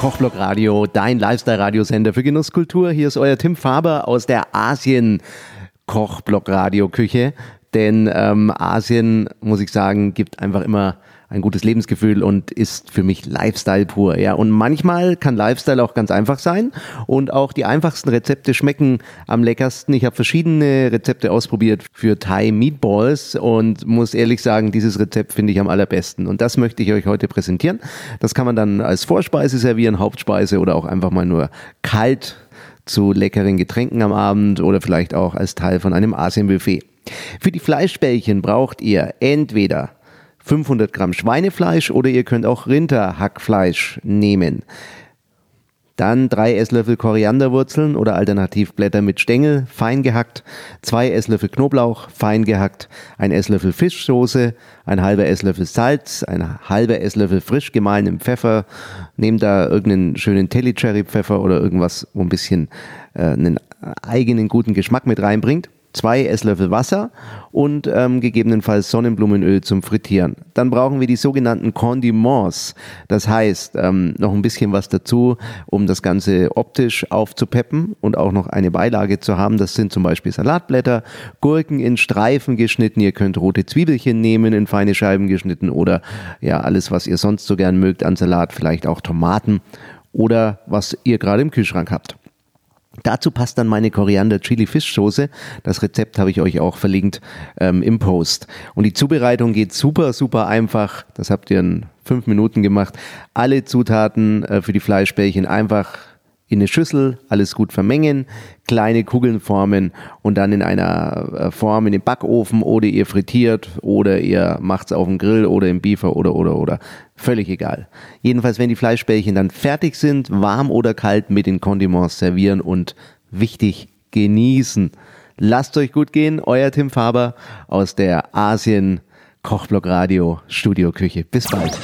Kochblock Radio, dein Lifestyle-Radiosender für Genusskultur. Hier ist euer Tim Faber aus der Asien Kochblock Radio Küche. Denn ähm, Asien, muss ich sagen, gibt einfach immer ein gutes Lebensgefühl und ist für mich Lifestyle pur. Ja, und manchmal kann Lifestyle auch ganz einfach sein und auch die einfachsten Rezepte schmecken am leckersten. Ich habe verschiedene Rezepte ausprobiert für Thai Meatballs und muss ehrlich sagen, dieses Rezept finde ich am allerbesten und das möchte ich euch heute präsentieren. Das kann man dann als Vorspeise servieren, Hauptspeise oder auch einfach mal nur kalt zu leckeren Getränken am Abend oder vielleicht auch als Teil von einem Asienbuffet. Für die Fleischbällchen braucht ihr entweder 500 Gramm Schweinefleisch oder ihr könnt auch Rinderhackfleisch nehmen. Dann drei Esslöffel Korianderwurzeln oder alternativ Blätter mit Stängel, fein gehackt, zwei Esslöffel Knoblauch, fein gehackt, ein Esslöffel Fischsoße, ein halber Esslöffel Salz, ein halber Esslöffel frisch gemahlenen Pfeffer. Nehmt da irgendeinen schönen Telly-Cherry Pfeffer oder irgendwas, wo ein bisschen äh, einen eigenen guten Geschmack mit reinbringt zwei Esslöffel Wasser und ähm, gegebenenfalls Sonnenblumenöl zum Frittieren. Dann brauchen wir die sogenannten Condiments. Das heißt, ähm, noch ein bisschen was dazu, um das Ganze optisch aufzupeppen und auch noch eine Beilage zu haben. Das sind zum Beispiel Salatblätter, Gurken in Streifen geschnitten. Ihr könnt rote Zwiebelchen nehmen, in feine Scheiben geschnitten oder ja, alles, was ihr sonst so gern mögt an Salat, vielleicht auch Tomaten oder was ihr gerade im Kühlschrank habt. Dazu passt dann meine Koriander Chili Fish Soße. Das Rezept habe ich euch auch verlinkt ähm, im Post. Und die Zubereitung geht super, super einfach. Das habt ihr in fünf Minuten gemacht. Alle Zutaten äh, für die Fleischbällchen einfach in eine Schüssel, alles gut vermengen, kleine Kugeln formen und dann in einer äh, Form in den Backofen oder ihr frittiert oder ihr macht es auf dem Grill oder im Beefer oder oder oder. Völlig egal. Jedenfalls, wenn die Fleischbällchen dann fertig sind, warm oder kalt mit den Condiments servieren und wichtig genießen. Lasst euch gut gehen, euer Tim Faber aus der Asien Kochblock Radio Studio Küche. Bis bald.